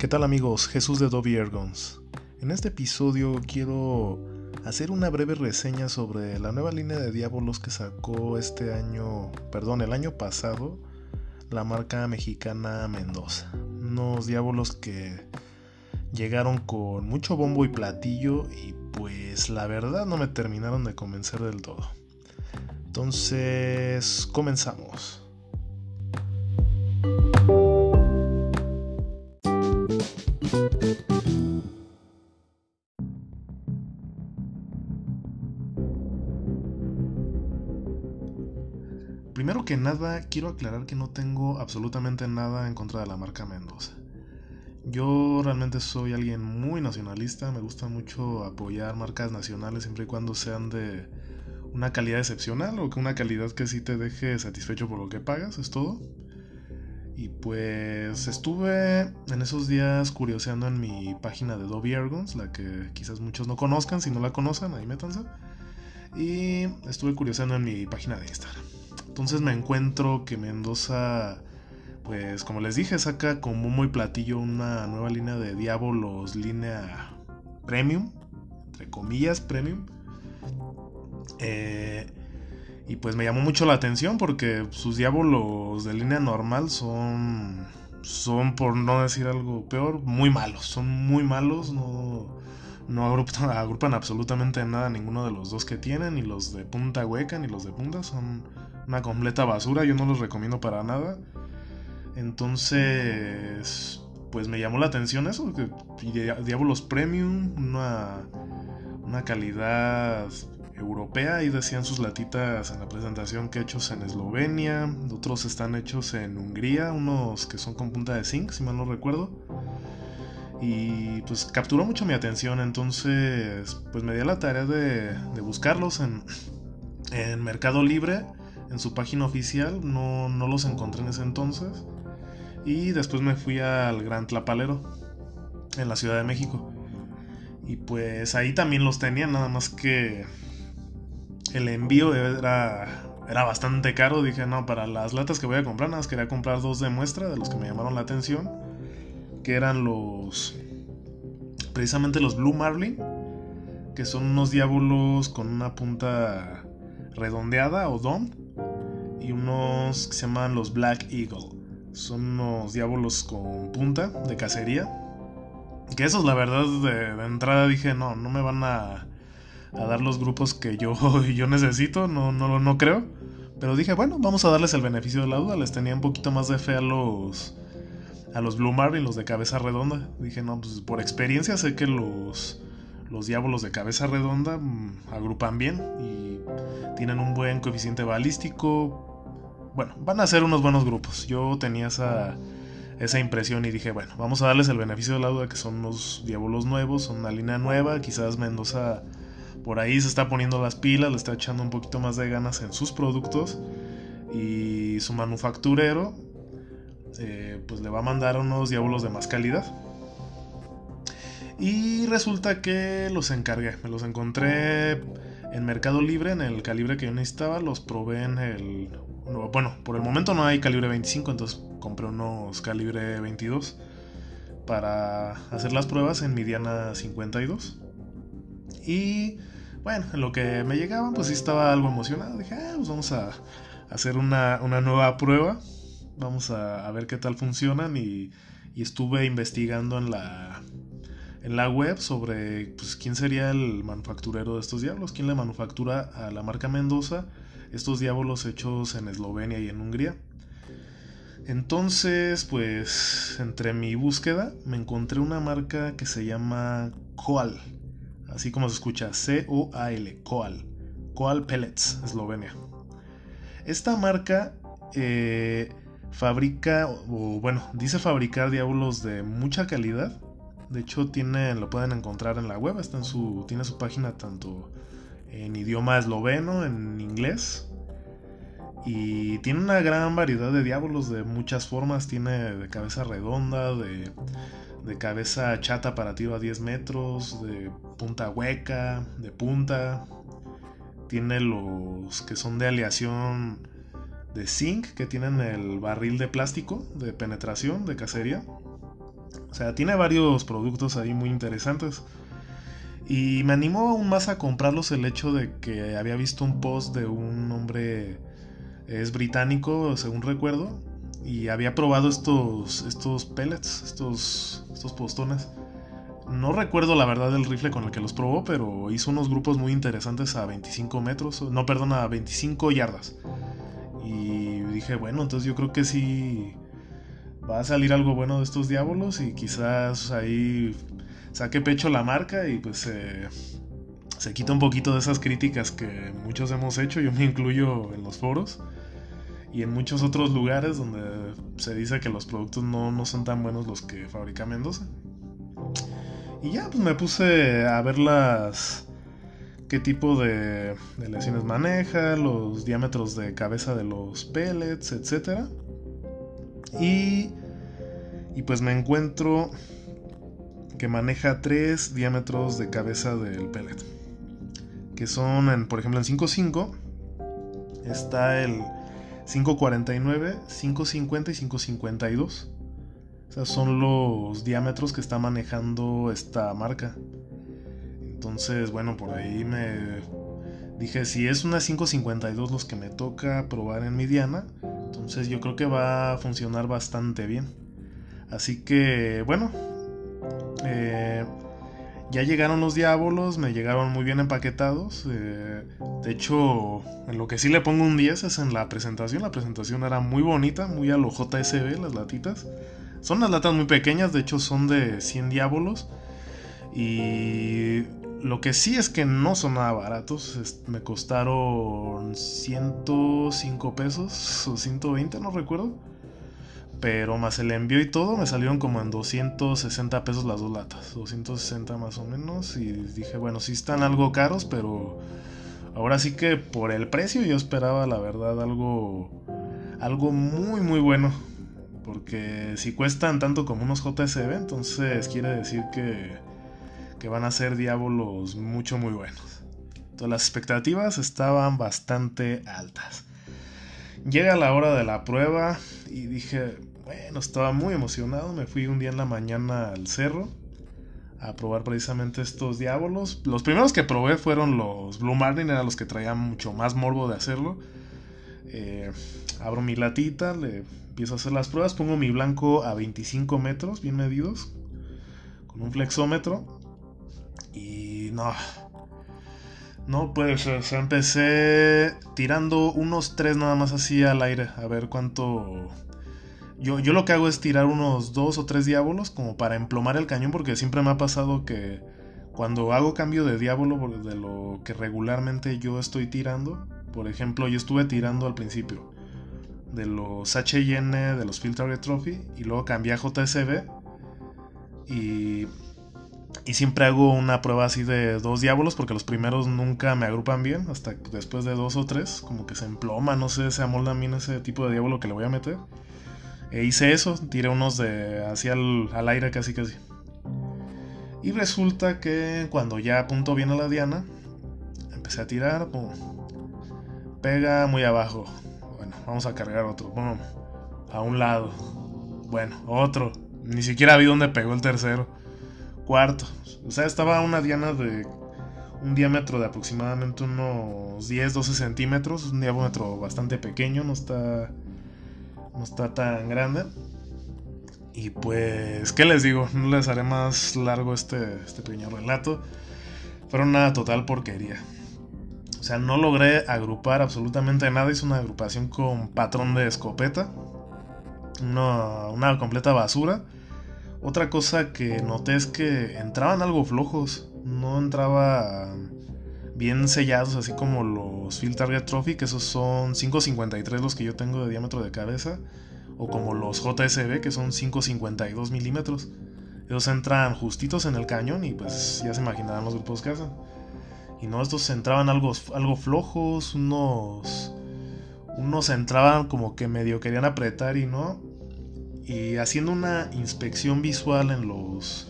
¿Qué tal amigos? Jesús de Dobby Ergons. En este episodio quiero hacer una breve reseña sobre la nueva línea de diábolos que sacó este año, perdón, el año pasado, la marca mexicana Mendoza. Unos diábolos que llegaron con mucho bombo y platillo y pues la verdad no me terminaron de convencer del todo. Entonces, comenzamos. Que nada, quiero aclarar que no tengo absolutamente nada en contra de la marca Mendoza. Yo realmente soy alguien muy nacionalista, me gusta mucho apoyar marcas nacionales siempre y cuando sean de una calidad excepcional o que una calidad que sí te deje satisfecho por lo que pagas, es todo. Y pues estuve en esos días curioseando en mi página de Dobby Ergons, la que quizás muchos no conozcan, si no la conocen, ahí métanse. Y estuve curioseando en mi página de Instagram. Entonces me encuentro que Mendoza, pues como les dije, saca como muy platillo una nueva línea de Diabolos, línea premium, entre comillas premium. Eh, y pues me llamó mucho la atención porque sus diábolos de línea normal son, son por no decir algo peor, muy malos. Son muy malos, no, no agrupan, agrupan absolutamente nada ninguno de los dos que tienen, ni los de punta hueca, ni los de punta. Son una completa basura, yo no los recomiendo para nada. Entonces, pues me llamó la atención eso, que Diabolos Premium, una, una calidad europea y decían sus latitas en la presentación que hechos en Eslovenia, otros están hechos en Hungría, unos que son con punta de zinc, si mal no recuerdo. Y pues capturó mucho mi atención, entonces pues me di a la tarea de, de buscarlos en, en, Mercado Libre, en su página oficial, no, no los encontré en ese entonces. Y después me fui al Gran Tlapalero, en la Ciudad de México. Y pues ahí también los tenía, nada más que el envío era, era bastante caro. Dije, no, para las latas que voy a comprar, nada más quería comprar dos de muestra de los que me llamaron la atención. Que eran los. Precisamente los Blue Marlin. Que son unos diábolos con una punta redondeada o dome. Unos que se llaman los Black Eagle. Son unos diábolos con punta de cacería. Que esos, la verdad, de, entrada dije, no, no me van a dar los grupos que yo, yo necesito, no, no, no creo. Pero dije, bueno, vamos a darles el beneficio de la duda. Les tenía un poquito más de fe a los, a los Blue Marlin, los de cabeza redonda. Dije, no, pues por experiencia sé que los, los diablos de cabeza redonda mm, agrupan bien y tienen un buen coeficiente balístico. Bueno, van a ser unos buenos grupos. Yo tenía esa, esa impresión y dije, bueno, vamos a darles el beneficio de la duda que son unos diablos nuevos, son una línea nueva. Quizás Mendoza por ahí se está poniendo las pilas, le está echando un poquito más de ganas en sus productos y su manufacturero eh, pues le va a mandar unos diablos de más calidad. Y resulta que los encargué, me los encontré en Mercado Libre, en el calibre que yo necesitaba, los probé en el... Bueno, por el momento no hay calibre 25, entonces compré unos calibre 22 para hacer las pruebas en mi Diana 52. Y bueno, en lo que me llegaban, pues sí estaba algo emocionado. Dije, ah, pues vamos a hacer una, nueva prueba. Vamos a, ver qué tal funcionan. Y, estuve investigando en la, en la web sobre pues, quién sería el manufacturero de estos diablos. Quién le manufactura a la marca Mendoza estos diablos hechos en Eslovenia y en Hungría. Entonces, pues, entre mi búsqueda, me encontré una marca que se llama Coal así como se escucha, C-O-A-L, Coal, Coal Pellets, Eslovenia. Esta marca eh, fabrica, o bueno, dice fabricar diablos de mucha calidad. De hecho, tiene, lo pueden encontrar en la web, está en su, tiene su página tanto en idioma esloveno, en inglés. Y tiene una gran variedad de diablos de muchas formas. Tiene de cabeza redonda, de de cabeza chata para tiro a 10 metros, de punta hueca, de punta. Tiene los que son de aleación de zinc, que tienen el barril de plástico de penetración, de cacería. O sea, tiene varios productos ahí muy interesantes. Y me animó aún más a comprarlos el hecho de que había visto un post de un hombre, es británico, según recuerdo, y había probado estos, estos pellets, estos, estos postones. No recuerdo la verdad del rifle con el que los probó, pero hizo unos grupos muy interesantes a 25 metros, no, perdón, a 25 yardas. Y dije, bueno, entonces yo creo que sí va a salir algo bueno de estos diablos y quizás ahí saque pecho la marca y pues se quita un poquito de esas críticas que muchos hemos hecho, yo me incluyo en los foros y en muchos otros lugares donde se dice que los productos no, son tan buenos los que fabrica Mendoza. Y ya, pues me puse a ver las. qué tipo de, de lesiones maneja, los diámetros de cabeza de los pellets, etc. Y. Y pues me encuentro que maneja tres diámetros de cabeza del pellet. Que son, en, por ejemplo, en 5.5 está el 549, 550 y 552. O sea, son los diámetros que está manejando esta marca. Entonces, bueno, por ahí me dije, si es una 552 los que me toca probar en mi Diana, entonces yo creo que va a funcionar bastante bien. Así que, bueno, eh, ya llegaron los diábolos, me llegaron muy bien empaquetados. Eh, de hecho, en lo que sí le pongo un 10 es en la presentación. La presentación era muy bonita, muy a lo JSB, las latitas. Son unas latas muy pequeñas, de hecho son de 100 diábolos. Y lo que sí es que no son nada baratos. Me costaron 105 pesos o 120, no recuerdo. Pero más el envío y todo me salieron como en 260 pesos las dos latas. 260 más o menos. Y dije, bueno, sí están algo caros, pero ahora sí que por el precio yo esperaba la verdad algo, algo muy muy bueno. Porque si cuestan tanto como unos JSB, entonces quiere decir que, que van a ser diablos mucho muy buenos. Entonces las expectativas estaban bastante altas. Llega la hora de la prueba y dije, bueno, estaba muy emocionado. Me fui un día en la mañana al cerro a probar precisamente estos diábolos. Los primeros que probé fueron los Blue Marlin, eran los que traían mucho más morbo de hacerlo. Eh, abro mi latita, le empiezo a hacer las pruebas, pongo mi blanco a 25 metros, bien medidos, con un flexómetro. Y no, no pues, o sea, empecé tirando unos tres nada más así al aire, a ver cuánto yo, lo que hago es tirar unos dos o tres diábolos como para emplomar el cañón porque siempre me ha pasado que cuando hago cambio de diábolo de lo que regularmente yo estoy tirando, por ejemplo, yo estuve tirando al principio de los HN, de los Field Target Trophy, y luego cambié a JSB. Y, y siempre hago una prueba así de dos diábolos, porque los primeros nunca me agrupan bien, hasta después de dos o tres, como que se emploma, no sé, se amolda bien ese tipo de diábolo que le voy a meter. E hice eso, tiré unos de hacia al, aire casi casi. Y resulta que cuando ya apunto bien a la diana, empecé a tirar, pega muy abajo. Bueno, vamos a cargar otro. a un lado. Bueno, otro. Ni siquiera vi dónde pegó el tercero. Cuarto. O sea, estaba una diana de un diámetro de aproximadamente unos 10-12 centímetros. Un diámetro bastante pequeño, no está no está tan grande. Y pues, ¿qué les digo? No les haré más largo este, este pequeño relato. Fueron una total porquería. O sea, no logré agrupar absolutamente nada. Hice una agrupación con patrón de escopeta. Una, una completa basura. Otra cosa que noté es que entraban algo flojos. No entraba bien sellados, así como los Field Target Trophy, que esos son 5.53 los que yo tengo de diámetro de cabeza, o como los JSB, que son 5.52 milímetros. Ellos entran justitos en el cañón y pues ya se imaginarán los grupos que hacen. Y no, estos entraban algo, algo flojos, unos, unos entraban como que medio querían apretar y no. Y haciendo una inspección visual en los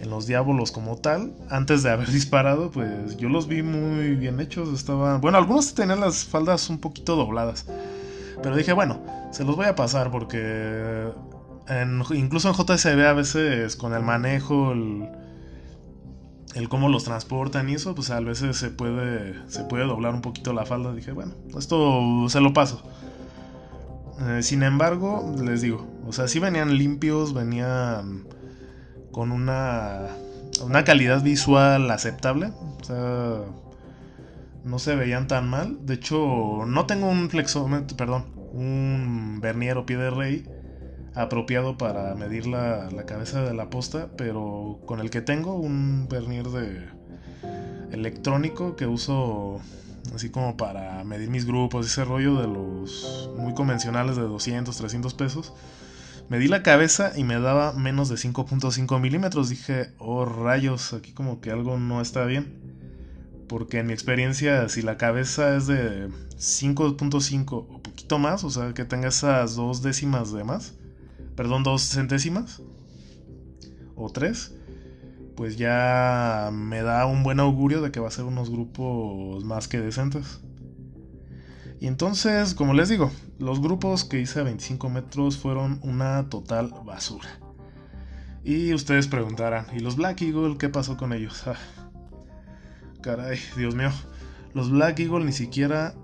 en los diablos como tal, antes de haber disparado, pues yo los vi muy bien hechos. Estaban. Bueno, algunos tenían las faldas un poquito dobladas. Pero dije, bueno, se los voy a pasar porque incluso en JSB a veces con el manejo, el, el, cómo los transportan y eso, pues a veces se puede, se puede doblar un poquito la falda. Dije, bueno, esto se lo paso. Eh, sin embargo, les digo, o sea, sí venían limpios, venían con una, una calidad visual aceptable. O sea, no se veían tan mal. De hecho, no tengo un flexómetro, perdón, un vernier o pie de rey apropiado para medir la, cabeza de la posta, pero con el que tengo un vernier de electrónico que uso así como para medir mis grupos, ese rollo de los muy convencionales de 200, 300 pesos. Medí la cabeza y me daba menos de 5.5 milímetros. Dije, oh rayos, aquí como que algo no está bien. Porque en mi experiencia, si la cabeza es de 5.5 o poquito más, o sea, que tenga esas dos décimas de más, perdón, dos centésimas o tres, pues ya me da un buen augurio de que va a ser unos grupos más que decentes. Y entonces, como les digo, los grupos que hice a 25 metros fueron una total basura. Y ustedes preguntarán, ¿y los Black Eagle qué pasó con ellos? Ah, Caray, Dios mío. Los Black Eagle ni siquiera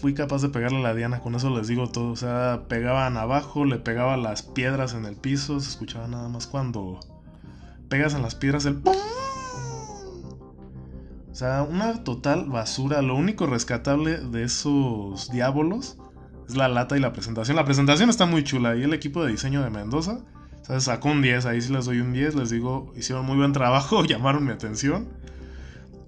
fui capaz de pegarle a la Diana, con eso les digo todo. O sea, pegaban abajo, le pegaban las piedras en el piso, se escuchaba nada más cuando pegas en las piedras el... O sea, una total basura. Lo único rescatable de esos diábolos es la lata y la presentación. La presentación está muy chula y el equipo de diseño de Mendoza o sacó un 10. Ahí sí les doy un 10. Les digo, hicieron muy buen trabajo, llamaron mi atención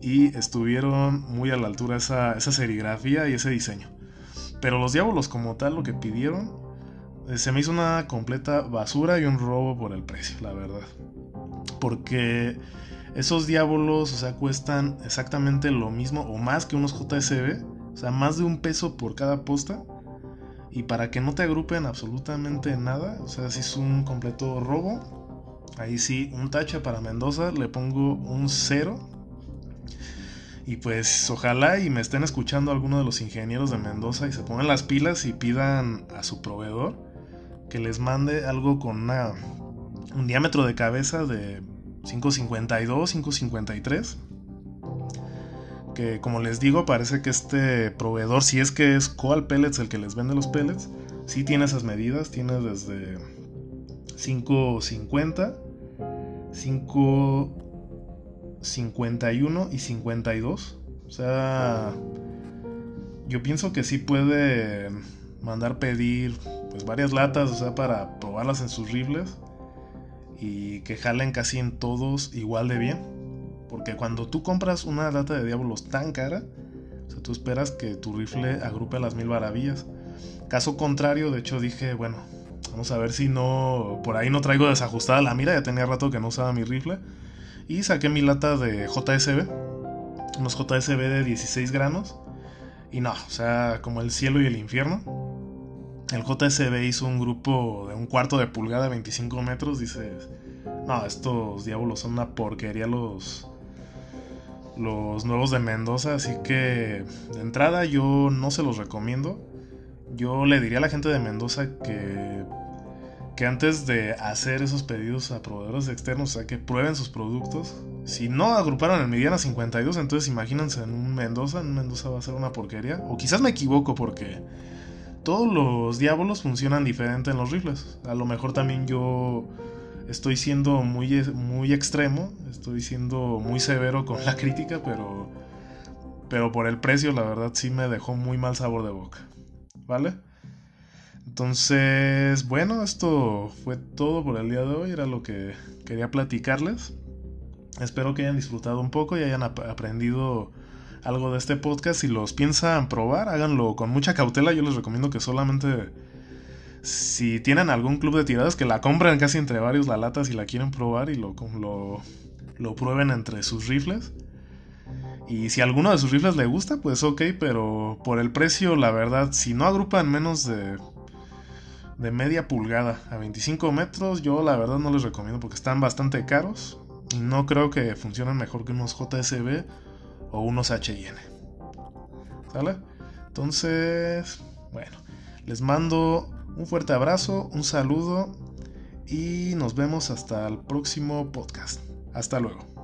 y estuvieron muy a la altura esa, esa serigrafía y ese diseño. Pero los diablos como tal lo que pidieron eh, se me hizo una completa basura y un robo por el precio, la verdad. Porque esos diablos, o sea, cuestan exactamente lo mismo o más que unos JSB, o sea, más de un peso por cada posta. Y para que no te agrupen absolutamente nada, o sea, si es un completo robo, ahí sí, un tache para Mendoza, le pongo un cero y pues ojalá y me estén escuchando algunos de los ingenieros de Mendoza y se pongan las pilas y pidan a su proveedor que les mande algo con una, un diámetro de cabeza de 552, 553. Que como les digo, parece que este proveedor, si es que es Coal Pellets el que les vende los pellets, sí tiene esas medidas, tiene desde 550, 5 51 y 52. O sea, yo pienso que sí puede mandar pedir pues varias latas, o sea, para probarlas en sus rifles y que jalen casi en todos igual de bien. Porque cuando tú compras una lata de diablos tan cara, o sea, tú esperas que tu rifle agrupe las mil maravillas. Caso contrario, de hecho dije, bueno, vamos a ver si no, por ahí no traigo desajustada la mira, ya tenía rato que no usaba mi rifle. Y saqué mi lata de JSB, unos JSB de 16 granos. Y no, o sea, como el cielo y el infierno. El JSB hizo un grupo de un cuarto de pulgada, 25 metros. Dices, no, estos diablos son una porquería los, los nuevos de Mendoza. Así que de entrada yo no se los recomiendo. Yo le diría a la gente de Mendoza que que antes de hacer esos pedidos a proveedores externos, o sea, que prueben sus productos. Si no agruparon el Mediana 52, entonces imagínense en un Mendoza, en Mendoza va a ser una porquería. O quizás me equivoco porque todos los diablos funcionan diferente en los rifles. A lo mejor también yo estoy siendo muy, muy extremo, estoy siendo muy severo con la crítica, pero, pero por el precio la verdad sí me dejó muy mal sabor de boca. ¿Vale? Entonces, bueno, esto fue todo por el día de hoy, era lo que quería platicarles. Espero que hayan disfrutado un poco y hayan aprendido algo de este podcast. Si los piensan probar, háganlo con mucha cautela. Yo les recomiendo que solamente si tienen algún club de tiradas, que la compren casi entre varios la lata si la quieren probar y lo, lo, lo prueben entre sus rifles. Y si alguno de sus rifles le gusta, pues ok, pero por el precio, la verdad, si no agrupan menos de de media pulgada a 25 metros, yo la verdad no les recomiendo porque están bastante caros. Y no creo que funcionen mejor que unos JSB o unos HN. ¿Sale? Entonces, bueno, les mando un fuerte abrazo, un saludo y nos vemos hasta el próximo podcast. Hasta luego.